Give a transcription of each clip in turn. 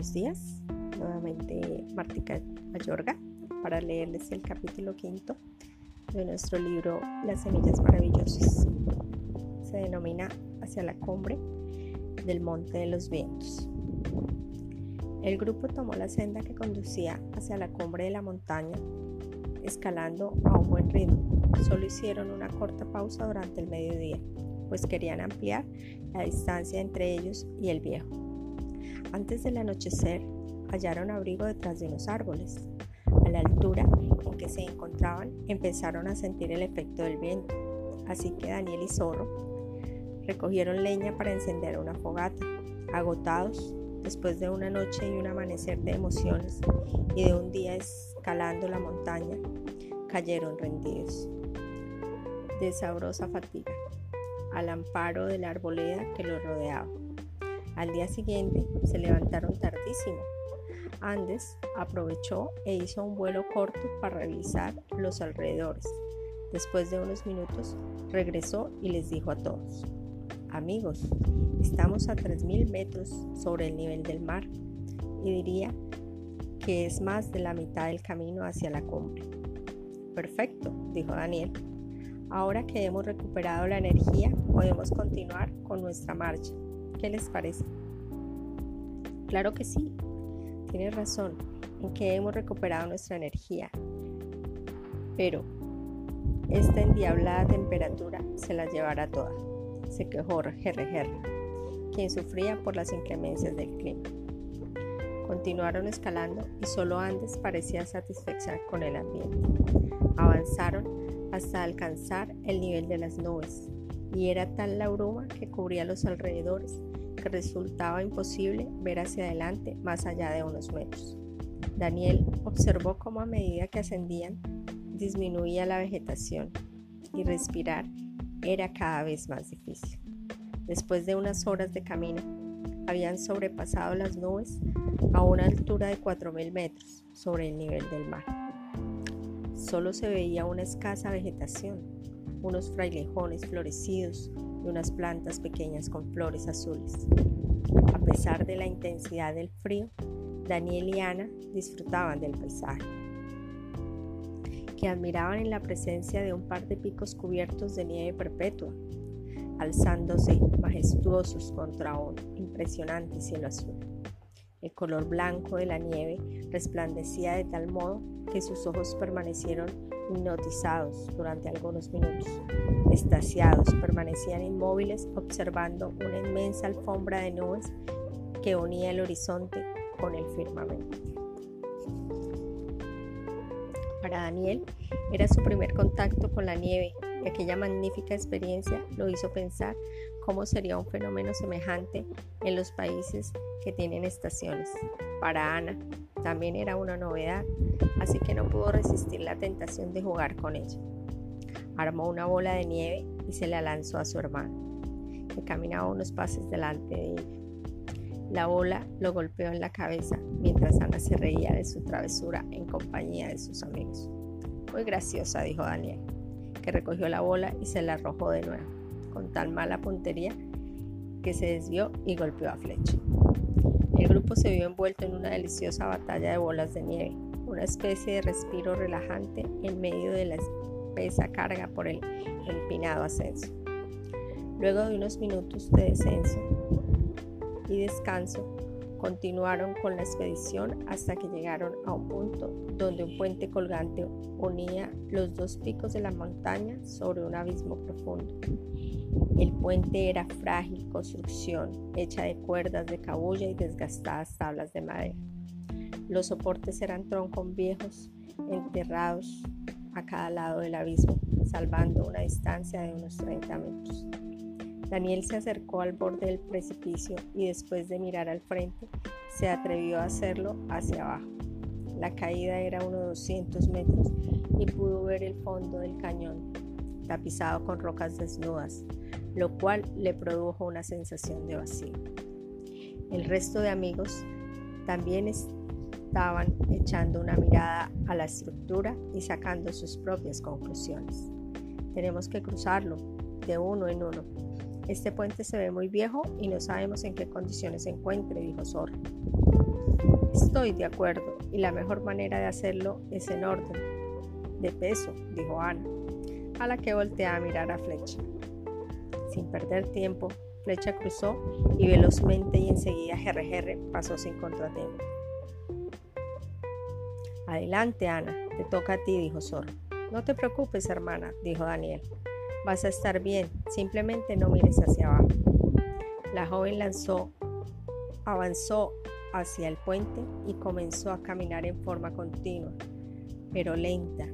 buenos días. Nuevamente Martica Mayorga para leerles el capítulo quinto de nuestro libro Las semillas maravillosas. Se denomina Hacia la cumbre del Monte de los Vientos. El grupo tomó la senda que conducía hacia la cumbre de la montaña, escalando a un buen ritmo. Solo hicieron una corta pausa durante el mediodía, pues querían ampliar la distancia entre ellos y el viejo. Antes del anochecer, hallaron abrigo detrás de unos árboles. A la altura en que se encontraban, empezaron a sentir el efecto del viento, así que Daniel y Zorro recogieron leña para encender una fogata. Agotados, después de una noche y un amanecer de emociones y de un día escalando la montaña, cayeron rendidos. De sabrosa fatiga, al amparo de la arboleda que los rodeaba. Al día siguiente se levantaron tardísimo. Andes aprovechó e hizo un vuelo corto para revisar los alrededores. Después de unos minutos regresó y les dijo a todos, amigos, estamos a 3.000 metros sobre el nivel del mar y diría que es más de la mitad del camino hacia la cumbre. Perfecto, dijo Daniel. Ahora que hemos recuperado la energía, podemos continuar con nuestra marcha. ¿Qué les parece? Claro que sí, tienes razón en que hemos recuperado nuestra energía, pero esta endiablada temperatura se la llevará toda, se quejó GRGR, quien sufría por las inclemencias del clima. Continuaron escalando y solo Andes parecía satisfecha con el ambiente. Avanzaron hasta alcanzar el nivel de las nubes y era tal la bruma que cubría los alrededores que resultaba imposible ver hacia adelante más allá de unos metros. Daniel observó cómo a medida que ascendían disminuía la vegetación y respirar era cada vez más difícil. Después de unas horas de camino, habían sobrepasado las nubes a una altura de 4.000 metros sobre el nivel del mar. Solo se veía una escasa vegetación, unos frailejones florecidos y unas plantas pequeñas con flores azules. A pesar de la intensidad del frío, Daniel y Ana disfrutaban del paisaje, que admiraban en la presencia de un par de picos cubiertos de nieve perpetua, alzándose majestuosos contra un impresionante cielo azul. El color blanco de la nieve resplandecía de tal modo que sus ojos permanecieron hipnotizados durante algunos minutos. Estasiados, permanecían inmóviles observando una inmensa alfombra de nubes que unía el horizonte con el firmamento. Para Daniel era su primer contacto con la nieve y aquella magnífica experiencia lo hizo pensar cómo sería un fenómeno semejante en los países que tienen estaciones. Para Ana también era una novedad, así que no pudo resistir la tentación de jugar con ella. Armó una bola de nieve y se la lanzó a su hermano, que caminaba unos pasos delante de ella. La bola lo golpeó en la cabeza mientras Ana se reía de su travesura en compañía de sus amigos. Muy graciosa, dijo Daniel, que recogió la bola y se la arrojó de nuevo, con tal mala puntería que se desvió y golpeó a Flecha. El grupo se vio envuelto en una deliciosa batalla de bolas de nieve, una especie de respiro relajante en medio de la espesa carga por el empinado ascenso. Luego de unos minutos de descenso y descanso, continuaron con la expedición hasta que llegaron a un punto donde un puente colgante unía los dos picos de la montaña sobre un abismo profundo. El puente era frágil construcción, hecha de cuerdas de cabulla y desgastadas tablas de madera. Los soportes eran troncos viejos, enterrados a cada lado del abismo, salvando una distancia de unos 30 metros. Daniel se acercó al borde del precipicio y después de mirar al frente, se atrevió a hacerlo hacia abajo. La caída era unos 200 metros y pudo ver el fondo del cañón, tapizado con rocas desnudas, lo cual le produjo una sensación de vacío. El resto de amigos también estaban echando una mirada a la estructura y sacando sus propias conclusiones. Tenemos que cruzarlo de uno en uno. Este puente se ve muy viejo y no sabemos en qué condiciones se encuentre, dijo Zorro. Estoy de acuerdo, y la mejor manera de hacerlo es en orden. De peso, dijo Ana, a la que voltea a mirar a Flecha. Sin perder tiempo, Flecha cruzó y velozmente y enseguida GRGR pasó sin contratiempo. Adelante, Ana, te toca a ti, dijo Zorro. No te preocupes, hermana, dijo Daniel. Vas a estar bien, simplemente no mires hacia abajo. La joven lanzó, avanzó hacia el puente y comenzó a caminar en forma continua, pero lenta.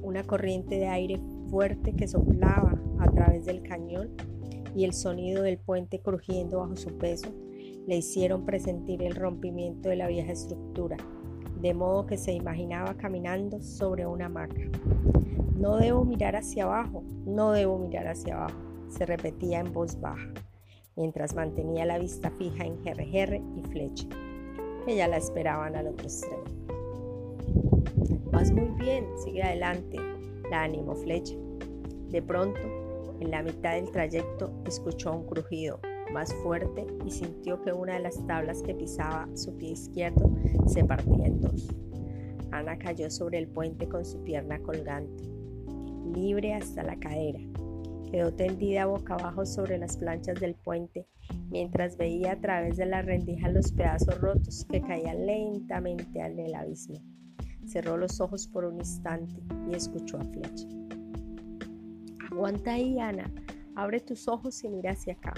Una corriente de aire fuerte que soplaba a través del cañón y el sonido del puente crujiendo bajo su peso le hicieron presentir el rompimiento de la vieja estructura, de modo que se imaginaba caminando sobre una hamaca. No debo mirar hacia abajo, no debo mirar hacia abajo, se repetía en voz baja, mientras mantenía la vista fija en GRGR y Flecha, que ya la esperaban al otro extremo. Vas muy bien, sigue adelante, la animó Flecha. De pronto, en la mitad del trayecto, escuchó un crujido más fuerte y sintió que una de las tablas que pisaba su pie izquierdo se partía en dos. Ana cayó sobre el puente con su pierna colgante, libre hasta la cadera. Quedó tendida boca abajo sobre las planchas del puente mientras veía a través de la rendija los pedazos rotos que caían lentamente en el abismo. Cerró los ojos por un instante y escuchó a Flecha. Aguanta ahí, Ana. Abre tus ojos y mira hacia acá.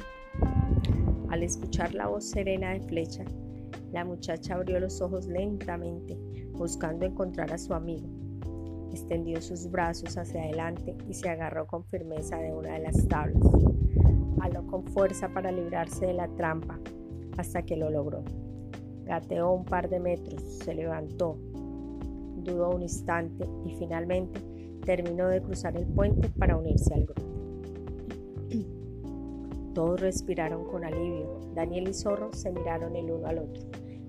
Al escuchar la voz serena de Flecha, la muchacha abrió los ojos lentamente, buscando encontrar a su amigo. Extendió sus brazos hacia adelante y se agarró con firmeza de una de las tablas. Aló con fuerza para librarse de la trampa, hasta que lo logró. Gateó un par de metros, se levantó, dudó un instante y finalmente terminó de cruzar el puente para unirse al grupo. Todos respiraron con alivio. Daniel y Zorro se miraron el uno al otro,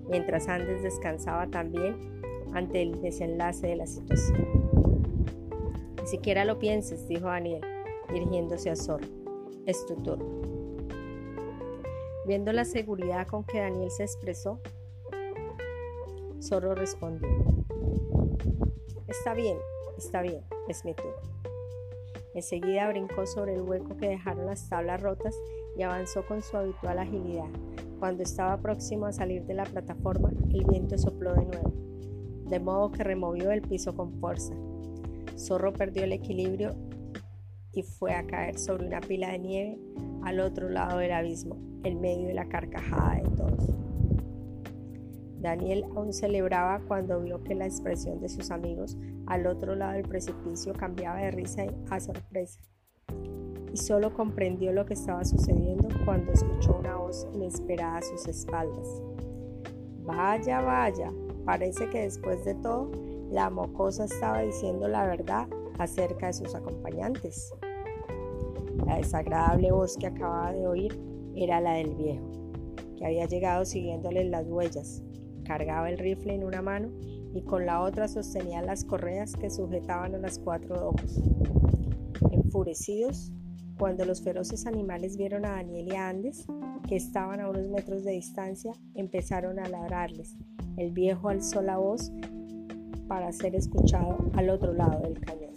mientras Andes descansaba también ante el desenlace de la situación. Siquiera lo pienses, dijo Daniel, dirigiéndose a Zorro. Es tu turno. Viendo la seguridad con que Daniel se expresó, Zorro respondió. Está bien, está bien, es mi turno. Enseguida brincó sobre el hueco que dejaron las tablas rotas y avanzó con su habitual agilidad. Cuando estaba próximo a salir de la plataforma, el viento sopló de nuevo, de modo que removió el piso con fuerza. Zorro perdió el equilibrio y fue a caer sobre una pila de nieve al otro lado del abismo, en medio de la carcajada de todos. Daniel aún celebraba cuando vio que la expresión de sus amigos al otro lado del precipicio cambiaba de risa a sorpresa y solo comprendió lo que estaba sucediendo cuando escuchó una voz inesperada a sus espaldas. Vaya, vaya, parece que después de todo, la mocosa estaba diciendo la verdad acerca de sus acompañantes. La desagradable voz que acababa de oír era la del viejo, que había llegado siguiéndole las huellas. Cargaba el rifle en una mano y con la otra sostenía las correas que sujetaban a las cuatro ojos. Enfurecidos, cuando los feroces animales vieron a Daniel y a Andes, que estaban a unos metros de distancia, empezaron a ladrarles. El viejo alzó la voz para ser escuchado al otro lado del cañón.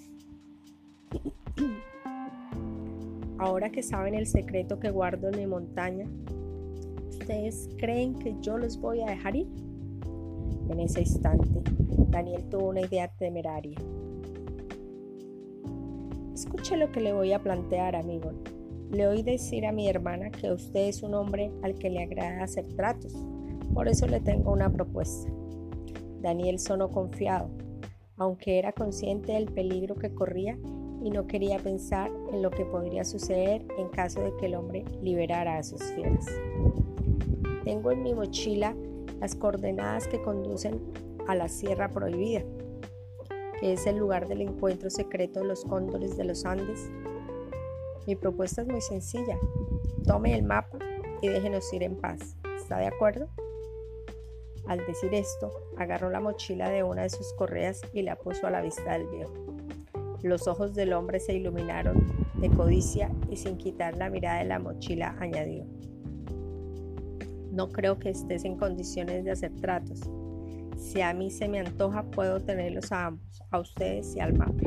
Ahora que saben el secreto que guardo en mi montaña, ¿ustedes creen que yo los voy a dejar ir? En ese instante, Daniel tuvo una idea temeraria. Escuche lo que le voy a plantear, amigo. Le oí decir a mi hermana que usted es un hombre al que le agrada hacer tratos. Por eso le tengo una propuesta. Daniel sonó confiado, aunque era consciente del peligro que corría y no quería pensar en lo que podría suceder en caso de que el hombre liberara a sus fieles. Tengo en mi mochila las coordenadas que conducen a la Sierra Prohibida es el lugar del encuentro secreto de los cóndores de los Andes. Mi propuesta es muy sencilla. Tome el mapa y déjenos ir en paz. ¿Está de acuerdo? Al decir esto, agarró la mochila de una de sus correas y la puso a la vista del viejo. Los ojos del hombre se iluminaron de codicia y sin quitar la mirada de la mochila añadió. No creo que estés en condiciones de hacer tratos, Si a mí se me antoja, puedo tenerlos a ambos, a ustedes y al mapa.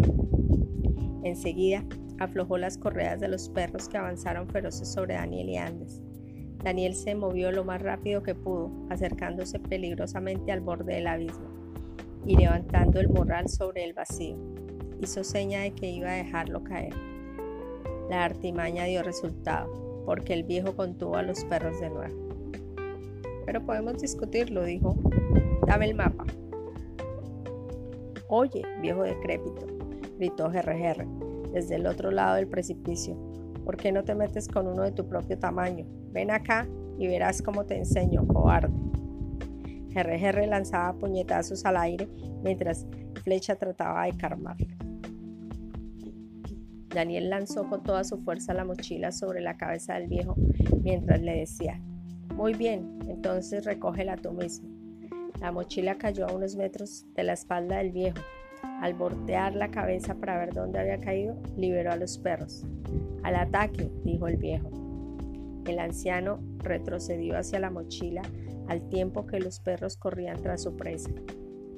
Enseguida, aflojó las correas de los perros que avanzaron feroces sobre Daniel y Andes. Daniel se movió lo más rápido que pudo, acercándose peligrosamente al borde del abismo y levantando el morral sobre el vacío. Hizo seña de que iba a dejarlo caer. La artimaña dio resultado, porque el viejo contuvo a los perros de nuevo. Pero podemos discutirlo, dijo. Dame el mapa. Oye, viejo decrépito, gritó GRGR desde el otro lado del precipicio. ¿Por qué no te metes con uno de tu propio tamaño? Ven acá y verás cómo te enseño, cobarde. GRGR lanzaba puñetazos al aire mientras Flecha trataba de calmarle. Daniel lanzó con toda su fuerza la mochila sobre la cabeza del viejo mientras le decía, Muy bien, entonces recógela tú mismo. La mochila cayó a unos metros de la espalda del viejo. Al voltear la cabeza para ver dónde había caído, liberó a los perros. Al ataque, dijo el viejo. El anciano retrocedió hacia la mochila al tiempo que los perros corrían tras su presa,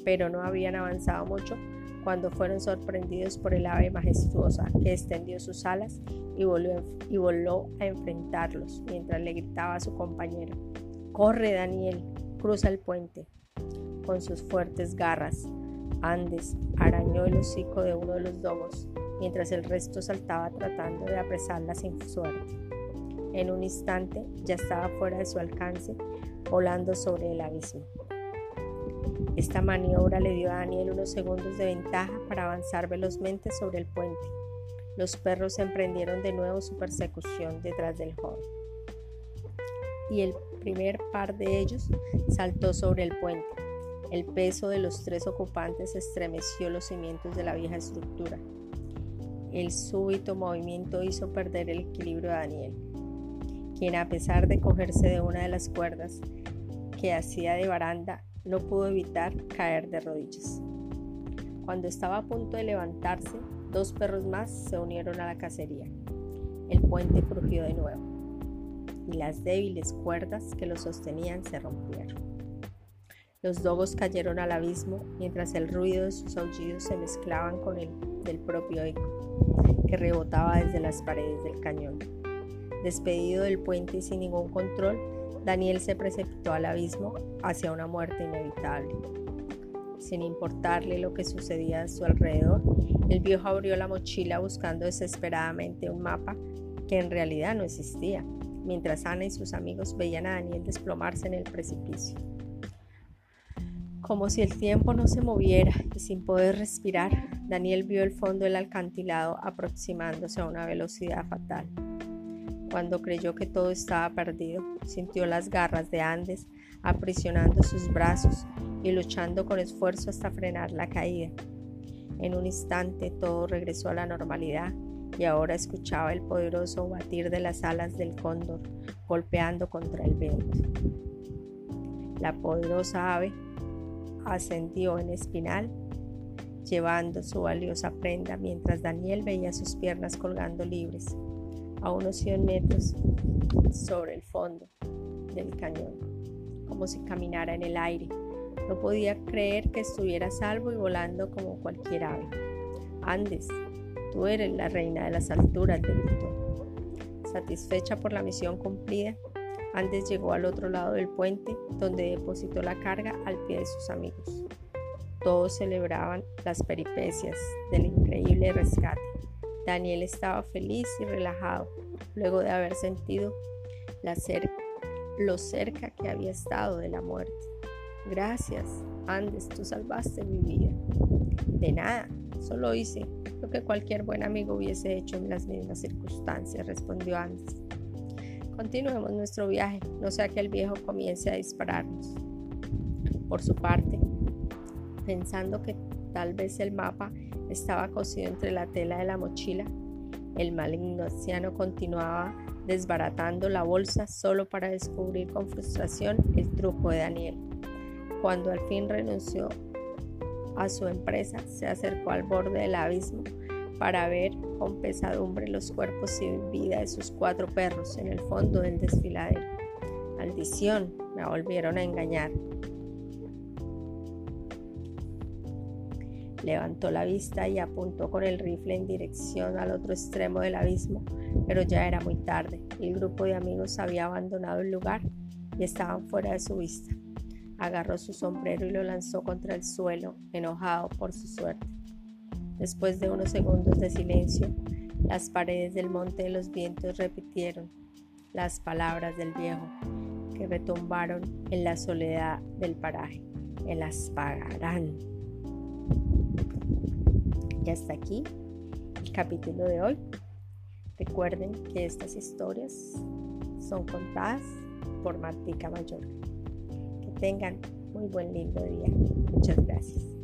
pero no habían avanzado mucho cuando fueron sorprendidos por el ave majestuosa que extendió sus alas y voló, a enfrentarlos mientras le gritaba a su compañero, Corre Daniel, cruza el puente. Con sus fuertes garras, Andes arañó el hocico de uno de los domos, mientras el resto saltaba tratando de apresarla sin suerte. En un instante ya estaba fuera de su alcance, volando sobre el abismo. Esta maniobra le dio a Daniel unos segundos de ventaja para avanzar velozmente sobre el puente. Los perros emprendieron de nuevo su persecución detrás del joven. Y el primer par de ellos saltó sobre el puente. El peso de los tres ocupantes estremeció los cimientos de la vieja estructura. El súbito movimiento hizo perder el equilibrio a Daniel, quien a pesar de cogerse de una de las cuerdas que hacía de baranda, no pudo evitar caer de rodillas. Cuando estaba a punto de levantarse, dos perros más se unieron a la cacería. El puente crujió de nuevo y las débiles cuerdas que lo sostenían se rompieron. Los dogos cayeron al abismo mientras el ruido de sus aullidos se mezclaban con el del propio eco que rebotaba desde las paredes del cañón. Despedido del puente y sin ningún control, Daniel se precipitó al abismo hacia una muerte inevitable. Sin importarle lo que sucedía a su alrededor, el viejo abrió la mochila buscando desesperadamente un mapa que en realidad no existía, mientras Ana y sus amigos veían a Daniel desplomarse en el precipicio. Como si el tiempo no se moviera y sin poder respirar, Daniel vio el fondo del alcantilado aproximándose a una velocidad fatal. Cuando creyó que todo estaba perdido, sintió las garras de Andes aprisionando sus brazos y luchando con esfuerzo hasta frenar la caída. En un instante todo regresó a la normalidad y ahora escuchaba el poderoso batir de las alas del cóndor golpeando contra el viento. La poderosa ave ascendió en espinal llevando su valiosa prenda mientras Daniel veía sus piernas colgando libres a unos 100 metros sobre el fondo del cañón, como si caminara en el aire. No podía creer que estuviera salvo y volando como cualquier ave. Andes, tú eres la reina de las alturas, le gritó. Satisfecha por la misión cumplida, Andes llegó al otro lado del puente, donde depositó la carga al pie de sus amigos. Todos celebraban las peripecias del increíble rescate. Daniel estaba feliz y relajado luego de haber sentido lo cerca que había estado de la muerte. Gracias, Andes, tú salvaste mi vida. De nada, solo hice lo que cualquier buen amigo hubiese hecho en las mismas circunstancias, respondió Andes. Continuemos nuestro viaje, no sea que el viejo comience a dispararnos. Por su parte, pensando que tal vez el mapa estaba cosido entre la tela de la mochila. El maligno anciano continuaba desbaratando la bolsa solo para descubrir con frustración el truco de Daniel. Cuando al fin renunció a su empresa, se acercó al borde del abismo para ver con pesadumbre los cuerpos sin vida de sus cuatro perros en el fondo del desfiladero. Maldición, me volvieron a engañar. Levantó la vista y apuntó con el rifle en dirección al otro extremo del abismo, pero ya era muy tarde. El grupo de amigos había abandonado el lugar y estaban fuera de su vista. Agarró su sombrero y lo lanzó contra el suelo, enojado por su suerte. Después de unos segundos de silencio, las paredes del monte de los vientos repitieron las palabras del viejo, que retumbaron en la soledad del paraje. Me las pagarán. Y hasta aquí el capítulo de hoy. Recuerden que estas historias son contadas por Martica Mayor. Que tengan muy buen lindo día. Muchas gracias.